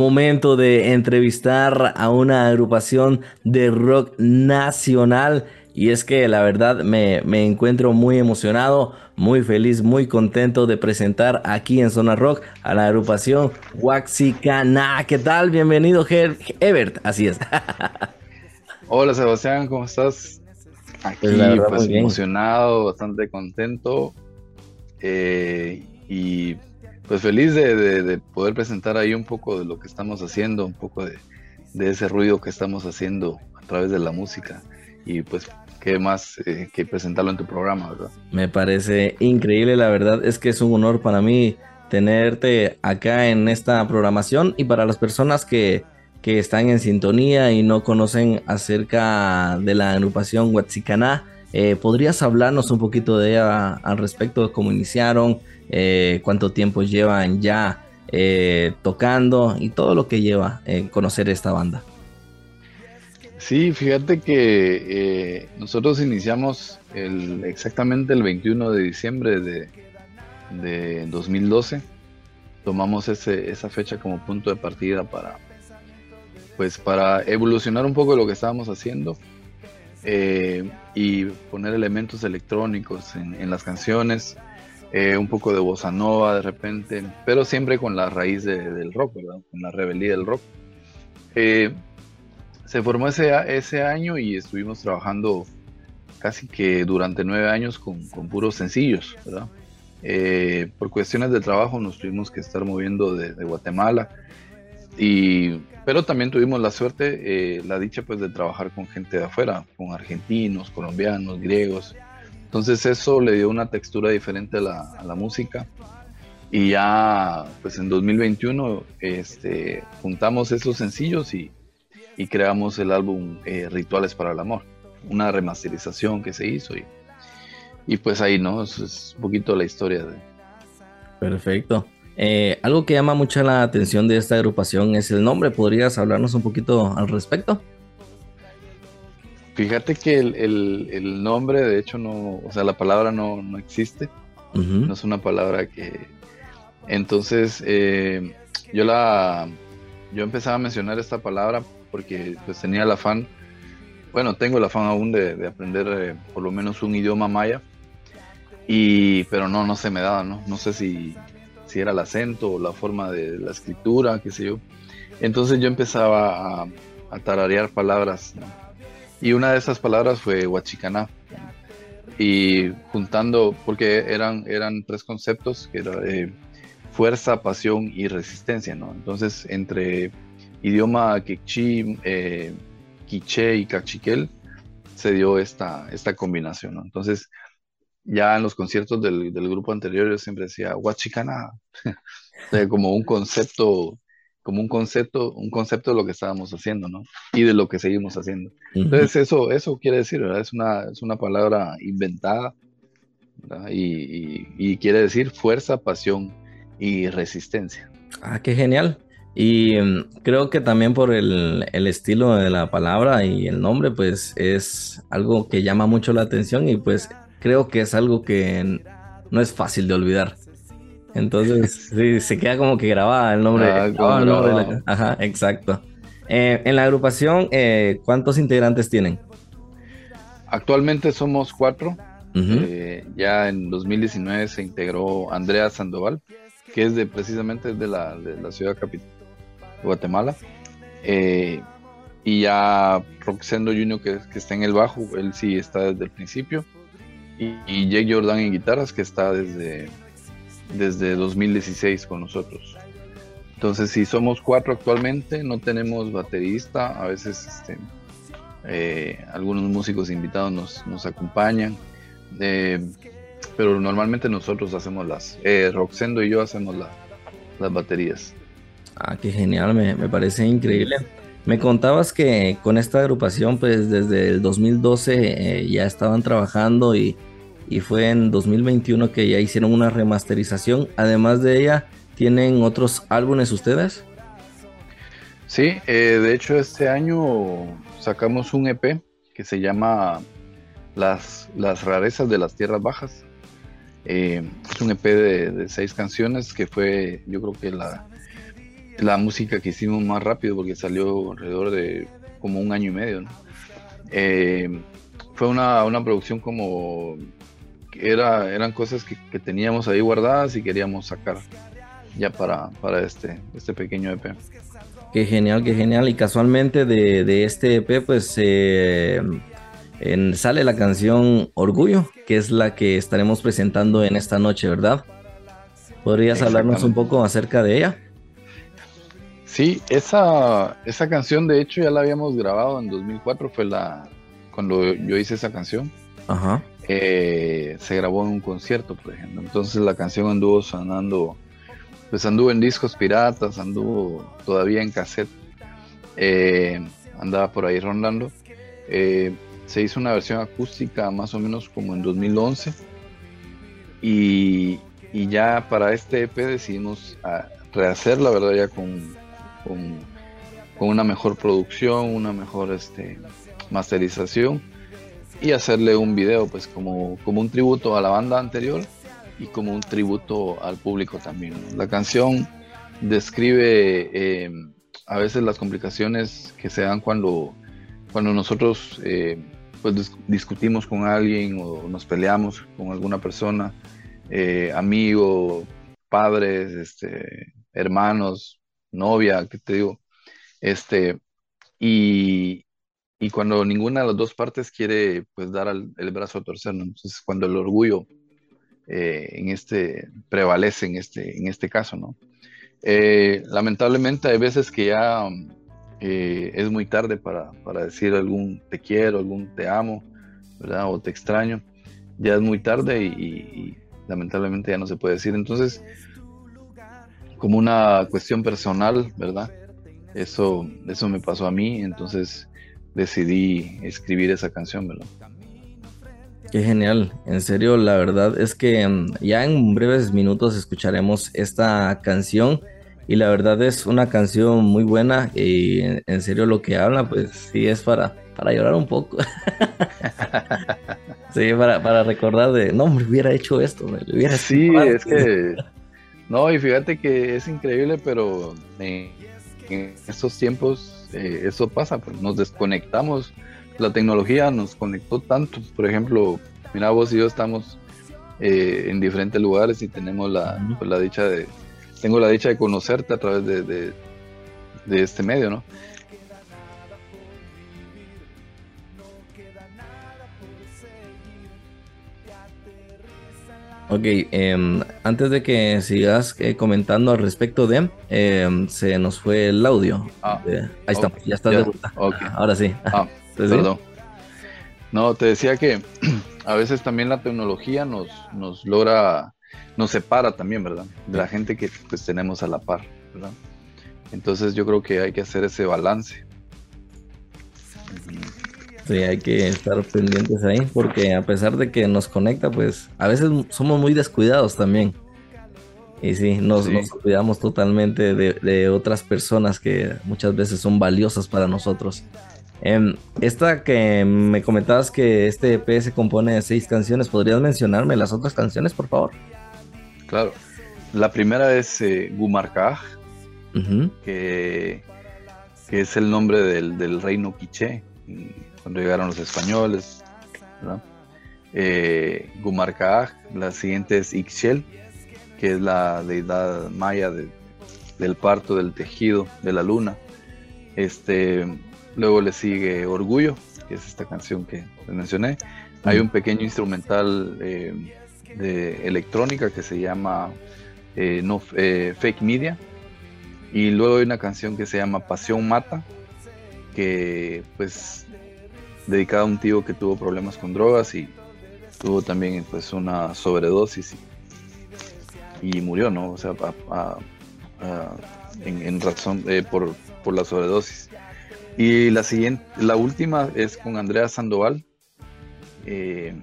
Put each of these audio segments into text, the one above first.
momento de entrevistar a una agrupación de rock nacional. Y es que la verdad me, me, encuentro muy emocionado, muy feliz, muy contento de presentar aquí en Zona Rock a la agrupación Waxicana. ¿Qué tal? Bienvenido, Ebert. Así es. Hola Sebastián, ¿cómo estás? Aquí pues, emocionado, bastante contento eh, y pues feliz de, poder presentar ahí un poco de lo que estamos haciendo, un poco de, ese ruido que estamos haciendo a través de la música y pues qué más eh, que presentarlo en tu programa. Me parece increíble, la verdad es que es un honor para mí tenerte acá en esta programación y para las personas que, están en sintonía y no conocen acerca de la agrupación Huachicaná, eh, ¿podrías hablarnos un poquito de ella al respecto de cómo iniciaron, eh, cuánto tiempo llevan ya eh, tocando y todo lo que lleva en conocer esta banda? Sí, fíjate que nosotros iniciamos el, exactamente el 21 de diciembre de, de 2012. Tomamos ese, esa fecha como punto de partida para, pues, para evolucionar un poco lo que estábamos haciendo eh, y poner elementos electrónicos en, las canciones, eh, un poco de bossa nova de repente, pero siempre con la raíz del rock, ¿verdad? Con la rebeldía del rock. Eh, se formó ese, ese año y estuvimos trabajando casi que durante nueve años con, con puros sencillos, ¿verdad? por cuestiones de trabajo nos tuvimos que estar moviendo de, de Guatemala y pero también tuvimos la suerte, eh, la dicha pues de trabajar con gente de afuera, con argentinos, colombianos, griegos. Entonces eso le dio una textura diferente a la, música. Y ya pues en 2021 este, juntamos esos sencillos y, creamos el álbum eh, Rituales para el Amor, una remasterización que se hizo y, y pues ahí, ¿no? Eso es un poquito la historia de... Perfecto. Eh, algo que llama mucho la atención de esta agrupación es el nombre. ¿Podrías hablarnos un poquito al respecto? Fíjate que el, nombre, de hecho, no, o sea, la palabra no, existe. No es una palabra que. Entonces, eh, yo la. Yo empezaba a mencionar esta palabra porque pues tenía el afán, bueno, tengo el afán aún de, aprender eh, por lo menos un idioma maya, y, pero no, no se me daba, ¿no? No sé si, si era el acento o la forma de la escritura, qué sé yo. Entonces yo empezaba a, tararear palabras, y una de esas palabras fue huachicaná. Y juntando, porque eran, eran tres conceptos, que era fuerza, pasión y resistencia, ¿no? Entonces, entre idioma quechí, eh, quiché y cachiquel, se dio esta, esta combinación, ¿no? Entonces, ya en los conciertos del, grupo anterior yo siempre decía Huachicana, como un concepto, como un concepto, un concepto de lo que estábamos haciendo, ¿no? Y de lo que seguimos haciendo. Entonces eso, eso quiere decir, ¿verdad? Es una, es una palabra inventada, Y, quiere decir fuerza, pasión y resistencia. Ah, qué genial. Y mm, creo que también por el, el, estilo de la palabra y el nombre, pues es algo que llama mucho la atención y pues creo que es algo que no es fácil de olvidar. Entonces, sí, se queda como que grabada el nombre. Ah, Ajá, exacto. Eh, en la agrupación, eh, ¿cuántos integrantes tienen? Actualmente somos cuatro. Eh, ya en 2019 se integró Andrea Sandoval, que es de precisamente de la, de la ciudad capital, Guatemala. y ya Roxendo Junior, que, que está en el bajo, él sí está desde el principio y, Jake Jordan en guitarras, que está desde, desde 2016 con nosotros. Entonces, si somos cuatro actualmente, no tenemos baterista, a veces este, eh, algunos músicos invitados nos, nos acompañan, eh, pero normalmente nosotros hacemos las, eh, Roxendo y yo hacemos las baterías. Ah, qué genial, me, me, parece increíble. Me contabas que con esta agrupación, pues desde el 2012 ya estaban trabajando y y fue en 2021 que ya hicieron una remasterización. Además de ella, ¿tienen otros álbumes ustedes? Sí, eh, de hecho este año sacamos un EP que se llama Las, las rarezas de las tierras bajas. Eh, es un EP de, seis canciones que fue, yo creo que la, la música que hicimos más rápido porque salió alrededor de como un año y medio. Eh, fue una, una, producción como era, eran cosas que, que, teníamos ahí guardadas y queríamos sacar ya para, para este, este pequeño EP. Qué genial, qué genial. Y casualmente de, de este EP, pues eh, en, sale la canción Orgullo, que es la que estaremos presentando en esta noche, ¿verdad? ¿Podrías hablarnos un poco acerca de ella? Sí, esa, esa canción de hecho ya la habíamos grabado en 2004, fue la cuando yo hice esa canción. Ajá. Eh, se grabó en un concierto, por ejemplo. Entonces la canción anduvo sonando, pues anduvo en discos piratas, anduvo todavía en cassette, eh, andaba por ahí rondando. Eh, se hizo una versión acústica más o menos como en 2011 y, ya para este EP decidimos ah, rehacerla, ¿verdad? Ya con con, una mejor producción, una mejor este, masterización y hacerle un video pues como, como un tributo a la banda anterior y como un tributo al público también. La canción describe em, a veces las complicaciones que se dan cuando, cuando nosotros eh, pues discutimos con alguien o nos peleamos con alguna persona, eh, amigo, padres, este, hermanos, novia, que te digo, este, y, y cuando ninguna de las dos partes quiere pues dar el brazo a torcer, ¿no? Entonces cuando el orgullo eh, en este prevalece en este, en este caso, ¿no? Eh, lamentablemente hay veces que ya eh, es muy tarde para, para, decir algún te quiero, algún te amo, ¿verdad? O te extraño. Ya es muy tarde y, y lamentablemente ya no se puede decir. Entonces, como una cuestión personal, ¿verdad? Eso, eso me pasó a mí, entonces decidí escribir esa canción, ¿verdad? Qué genial, en serio, la verdad es que mm, ya en breves minutos escucharemos esta canción y la verdad es una canción muy buena y en serio lo que habla pues sí es para, para llorar un poco. sí, para, para recordar de, no, me hubiera hecho esto, me hubiera Sí, es que no, y fíjate que es increíble, pero en, estos tiempos eh, eso pasa, pues nos desconectamos. La tecnología nos conectó tanto. Por ejemplo, mira, vos y yo estamos eh, en diferentes lugares y tenemos la, pues, la dicha de, tengo la dicha de conocerte a través de, de este medio, ¿no? Ok, em, antes de que sigas eh, comentando al respecto de, em, se nos fue el audio. Ah, eh, ahí estamos, ya está de vuelta. Ahora sí. Ah, perdón. No, te decía que a veces también la tecnología nos, nos logra, nos separa también, ¿verdad? De la gente que pues tenemos a la par, ¿verdad? Entonces yo creo que hay que hacer ese balance. Sí, hay que estar pendientes ahí, porque a pesar de que nos conecta, pues a veces somos muy descuidados también. Y sí, nos, cuidamos totalmente de, otras personas que muchas veces son valiosas para nosotros. Em, esta que me comentabas que este EP se compone de seis canciones, ¿podrías mencionarme las otras canciones, por favor? Claro. La primera es eh, Gumarcaj, que, es el nombre del, del reino quiché cuando llegaron los españoles. Eh, la siguiente es Ixchel, que es la deidad maya del parto, del tejido, de la luna. Este, luego le sigue Orgullo, que es esta canción que mencioné. Hay un pequeño instrumental eh, de electrónica que se llama eh, no, eh, Fake Media. Y luego hay una canción que se llama Pasión Mata, que pues dedicada a un tío que tuvo problemas con drogas y tuvo también pues una sobredosis y, murió, ¿no? O sea, en, razón eh, por, por, la sobredosis. Y la siguiente, la última es con Andrea Sandoval. Eh,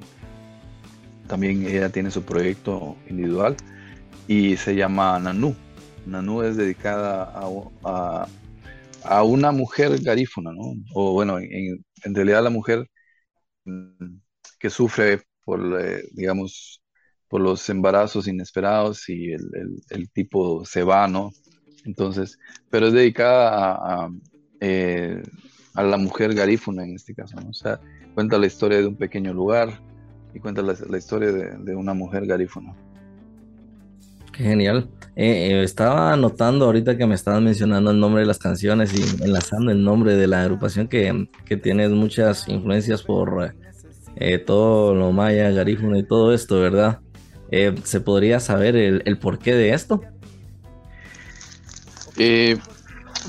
también ella tiene su proyecto individual y se llama Nanú. Nanú es dedicada a, a una mujer garífuna, ¿no? O bueno, en, realidad la mujer mm, que sufre por, eh, digamos, por los embarazos inesperados y el, tipo se va, ¿no? Entonces, pero es dedicada a, eh, a, la mujer garífuna en este caso, ¿no? O sea, cuenta la historia de un pequeño lugar y cuenta la, historia de, de, una mujer garífuna. Genial. Eh, eh, estaba notando ahorita que me estaban mencionando el nombre de las canciones y enlazando el nombre de la agrupación que, que tiene muchas influencias por todo lo maya, garífuna y todo esto, ¿verdad? ¿Se podría saber el, porqué de esto? Eh,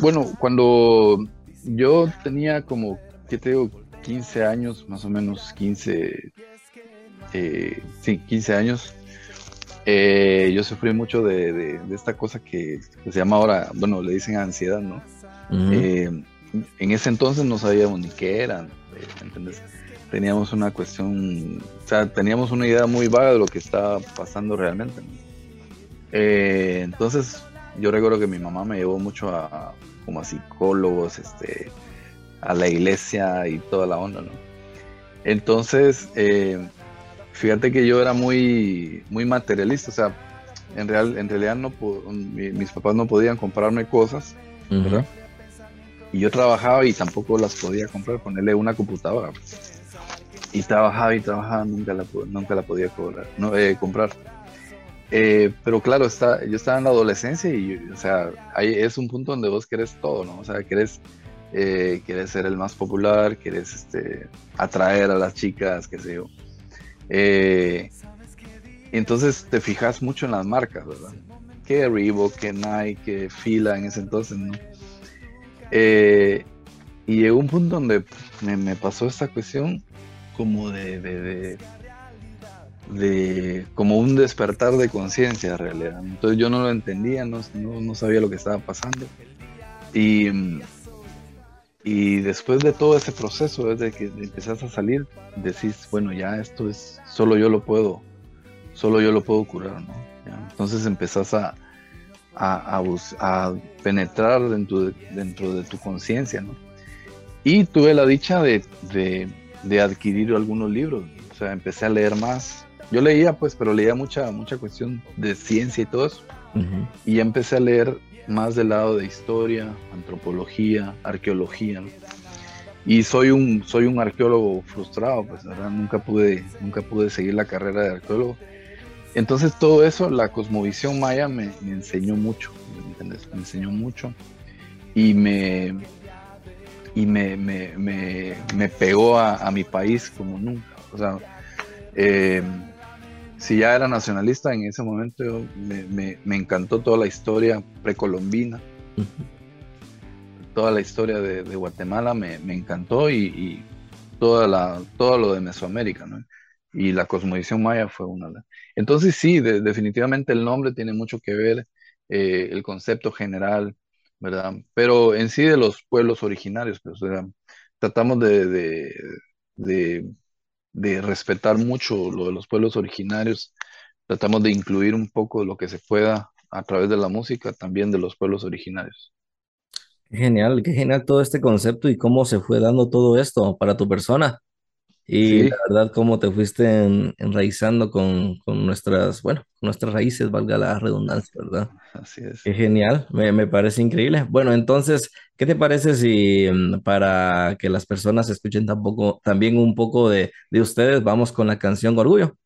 bueno, cuando yo tenía como, ¿qué te digo? 15 años, más o menos 15, eh, sí, 15 años, eh, yo sufrí mucho de, esta cosa que, se llama ahora, bueno, le dicen ansiedad, ¿no? en ese entonces no sabíamos ni qué eran, ¿entendés? Teníamos una cuestión, o sea, teníamos una idea muy vaga de lo que estaba pasando realmente. entonces, yo recuerdo que mi mamá me llevó mucho a, como a psicólogos, este, a la iglesia y toda la onda, ¿no? Entonces, eh, fíjate que yo era muy, muy materialista, o sea, en, real, en realidad no mis papás no podían comprarme cosas, ¿verdad? Y yo trabajaba y tampoco las podía comprar, ponerle una computadora. Y trabajaba y trabajaba, nunca la, nunca la podía cobrar, no, eh, comprar. Eh, pero claro, está, yo estaba en la adolescencia y, o sea, ahí es un punto donde vos querés todo, ¿no? O sea, querés, eh, querés ser el más popular, querés este, atraer a las chicas, qué sé yo. Eh, entonces te fijas mucho en las marcas, ¿verdad? Que Reebok, que Nike, que Fila en ese entonces, ¿no? y llegó un punto donde me, pasó esta cuestión como de de como un despertar de conciencia en realidad. Entonces yo no lo entendía, no, no, sabía lo que estaba pasando. Y, y después de todo ese proceso, desde que empezás a salir, decís, bueno, ya esto es, solo yo lo puedo, solo yo lo puedo curar, ¿no? Entonces empezás a, a, a, penetrar dentro de, dentro de tu conciencia, ¿no? Y tuve la dicha de, de, de adquirir algunos libros, o sea, empecé a leer más, yo leía, pues, pero leía mucha, mucha cuestión de ciencia y todo eso. Y ya empecé a leer más del lado de historia, antropología, arqueología. Y soy un, soy un arqueólogo frustrado, pues, ¿verdad? Nunca pude, nunca pude seguir la carrera de arqueólogo. Entonces todo eso, la cosmovisión maya me, enseñó mucho, ¿me enseñó mucho y me, y me, me, me, pegó a, a, mi país como nunca. O sea, eh, si ya era nacionalista en ese momento, me, encantó toda la historia precolombina. Toda la historia de, Guatemala me, encantó y, toda la, todo lo de Mesoamérica, ¿no? Y la cosmovisión maya fue una. Entonces sí, definitivamente el nombre tiene mucho que ver, eh, el concepto general, ¿verdad? Pero en sí de los pueblos originarios, pues, tratamos de de respetar mucho lo de los pueblos originarios. Tratamos de incluir un poco lo que se pueda a través de la música también de los pueblos originarios. Qué genial, qué genial todo este concepto y cómo se fue dando todo esto para tu persona. Y la verdad, cómo te fuiste enraizando con, nuestras, bueno, nuestras raíces, valga la redundancia, ¿verdad? Así es. Qué genial, me, parece increíble. Bueno, entonces, ¿qué te parece si mm, para que las personas escuchen tampoco, también un poco de, ustedes, vamos con la canción Orgullo?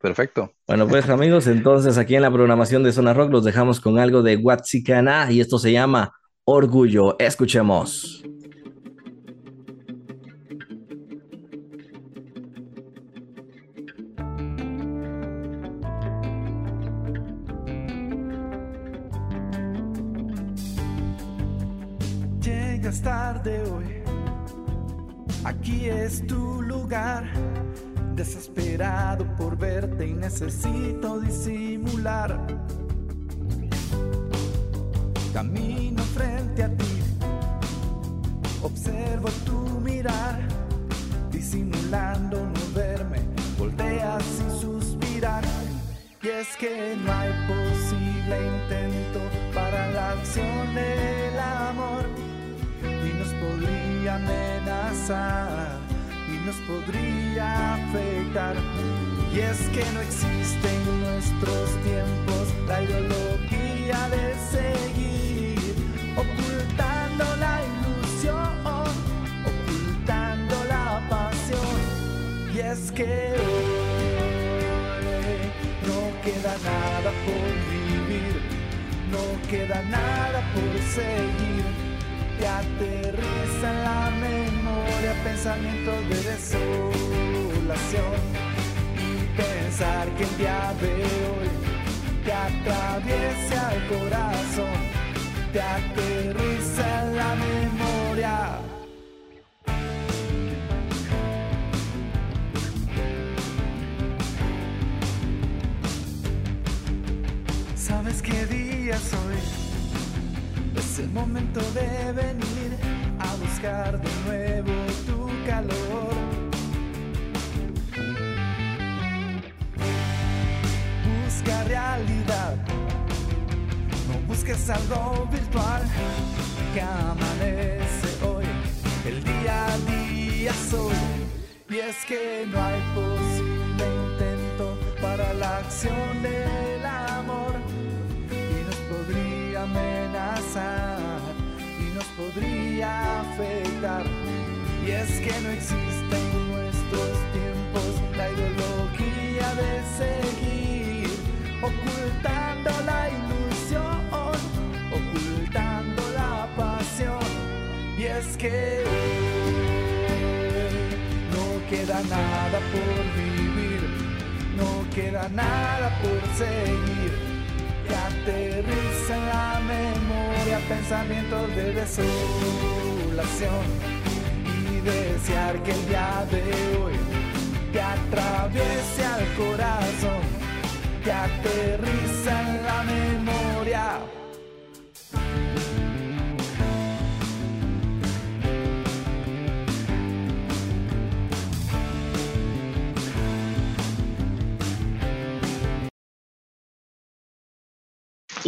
Perfecto. Bueno, pues amigos, entonces aquí en la programación de Zona Rock los dejamos con algo de Watsicana y esto se llama Orgullo. Escuchemos. Necesito disimular. Camino frente a ti, observo tu mirar, disimulando no verme, volteas y suspirar. Y es que no hay posible intento para la acción del amor amenazar y nos podría afectar. Y es que no existe en nuestros tiempos la ideología de seguir ocultando la ilusión, ocultando la pasión. Y es que hoy no queda nada por vivir, no queda nada por seguir te aterriza en la memoria pensamientos de desolación. Pensar que el día de hoy te atraviese al corazón, te aterriza en la memoria. ¿Sabes qué día soy? Es el momento de venir a buscar de nuevo tu calor. Busca realidad, no busques algo virtual que amanece hoy. El día a día soy, y es que no hay posible intento para la acción del amor. Y nos podría amenazar. Y nos podría afectar. Y es que no existe en nuestros tiempos. La ideología de seguir es que no queda nada por vivir, no queda nada por seguir que aterriza en la memoria pensamientos de desolación y desear que el día de hoy te atraviese al corazón, te aterriza en la memoria.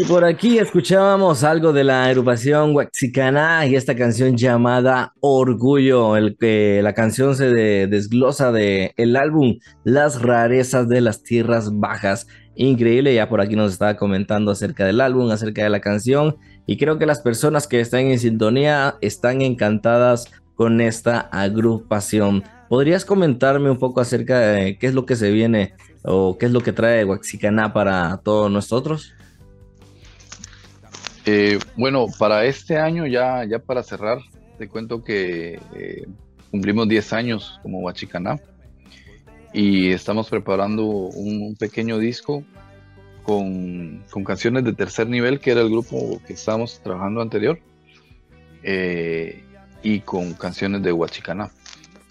Y por aquí escuchábamos algo de la agrupación Huaxicana y esta canción llamada Orgullo, el que la canción se de- desglosa de el álbum Las rarezas de las tierras bajas. Increíble, ya por aquí nos estaba comentando acerca del álbum, acerca de la canción y creo que las personas que están en sintonía están encantadas con esta agrupación. ¿Podrías comentarme un poco acerca de qué es lo que se viene o qué es lo que trae Huaxicana para todos nosotros? Eh, bueno, para este año, ya, ya para cerrar, te cuento que eh, cumplimos 10 años como Huachicaná y estamos preparando un, pequeño disco con, canciones de tercer nivel, que era el grupo que estábamos trabajando anterior, eh, y con canciones de Huachicaná.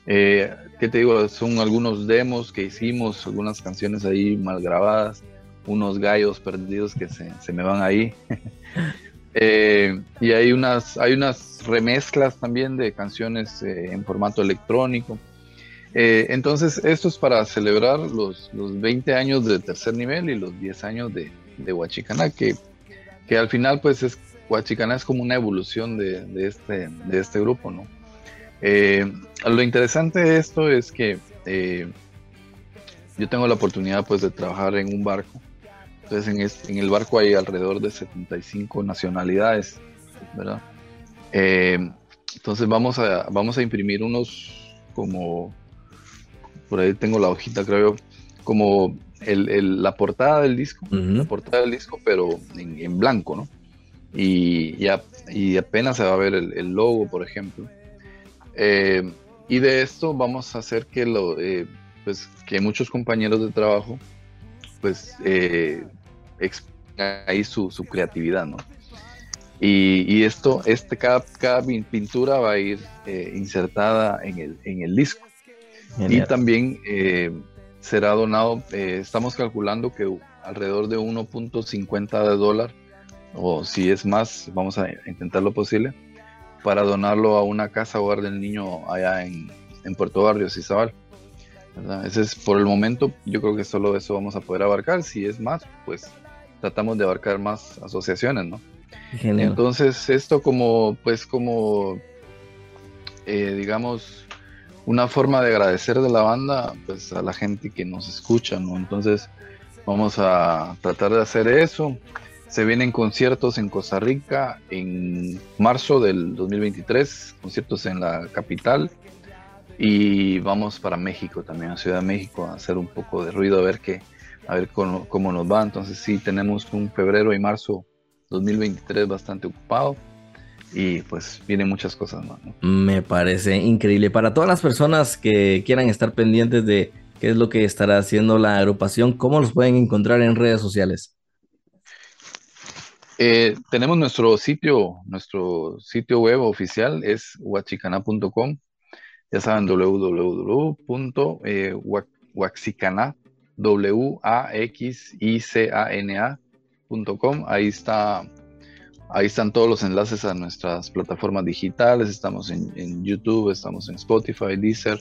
¿Qué te digo? Son algunos demos que hicimos, algunas canciones ahí mal grabadas, unos gallos perdidos que se, se me van ahí. Eh, y hay unas, hay unas remezclas también de canciones eh, en formato electrónico. Eh, entonces, esto es para celebrar los, los 20 años de tercer nivel y los 10 años de, de Huachicaná, que, que al final, pues, es, Huachicaná es como una evolución de, de este, de este grupo, ¿no? Lo interesante de esto es que yo tengo la oportunidad, pues, de trabajar en un barco entonces en, este, en, el barco hay alrededor de 75 nacionalidades, ¿verdad? Eh, entonces vamos a, vamos a imprimir unos como, por ahí tengo la hojita creo yo, como el, el, la portada del disco, uh -huh. la portada del disco, pero en, en blanco, ¿no? Y, ya, y apenas se va a ver el, el logo, por ejemplo. Eh, y de esto vamos a hacer que, lo, eh, pues, que muchos compañeros de trabajo pues eh, ahí su, su, creatividad, ¿no? Y, y, esto, este, cada, cada pintura va a ir eh, insertada en el, en el disco. Genial. Y también eh, será donado, eh, estamos calculando que alrededor de 1.50 de dólar, o si es más, vamos a intentar lo posible, para donarlo a una casa hogar del niño allá en, en Puerto Barrio, Izabal. ¿Verdad? Ese es por el momento, yo creo que solo eso vamos a poder abarcar. Si es más, pues tratamos de abarcar más asociaciones, ¿no? Genial. Entonces, esto como, pues como, eh, digamos, una forma de agradecer de la banda, pues a la gente que nos escucha, ¿no? Entonces, vamos a tratar de hacer eso. Se vienen conciertos en Costa Rica en marzo del 2023, conciertos en la capital. Y vamos para México también, a Ciudad de México, a hacer un poco de ruido, a ver qué, a ver cómo, cómo, nos va. Entonces sí, tenemos un febrero y marzo 2023 bastante ocupado y pues vienen muchas cosas más. Me parece increíble. Para todas las personas que quieran estar pendientes de qué es lo que estará haciendo la agrupación, ¿cómo los pueden encontrar en redes sociales? Eh, tenemos nuestro sitio, nuestro sitio web oficial es huachicana.com. Ya saben, www.waxicana, w a x i c a n a.com. Ahí está Ahí están todos los enlaces a nuestras plataformas digitales. Estamos en, YouTube, estamos en Spotify, Deezer.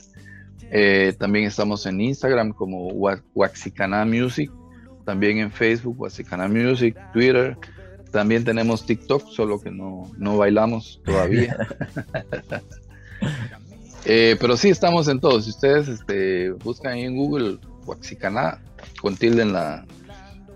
Eh, también estamos en Instagram como Waxicana Music. También en Facebook, Waxicana Music, Twitter. También tenemos TikTok, solo que no, no bailamos todavía. Eh, pero sí estamos en todos. Si ustedes este, buscan ahí en Google Waxicana con tilde en la,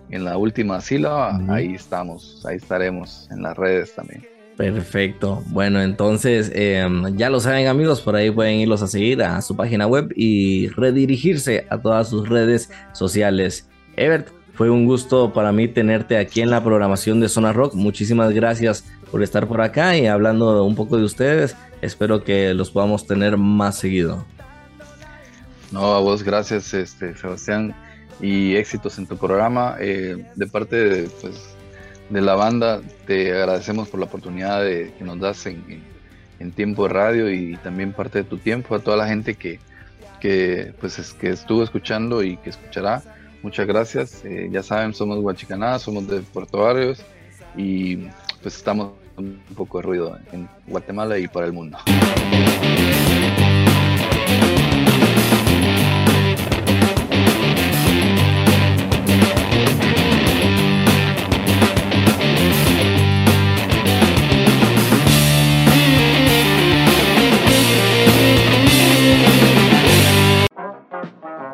en la última sílaba, ahí estamos, ahí estaremos en las redes también. Perfecto. Bueno, entonces em, ya lo saben amigos, por ahí pueden irlos a seguir a su página web y redirigirse a todas sus redes sociales. Ebert, fue un gusto para mí tenerte aquí en la programación de Zona Rock. Muchísimas gracias por estar por acá y hablando un poco de ustedes. Espero que los podamos tener más seguido. No, a vos gracias, este, Sebastián, y éxitos en tu programa. Eh, de parte de, pues, de la banda, te agradecemos por la oportunidad de, que nos das en, tiempo de radio y también parte de tu tiempo a toda la gente que, que, pues, es, que estuvo escuchando y que escuchará. Muchas gracias. Eh, ya saben, somos Guachicaná, somos de Puerto Barrios y pues estamos un poco de ruido en Guatemala y para el mundo.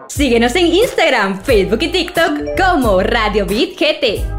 Síguenos en Instagram, Facebook y TikTok como Radio Beat GT.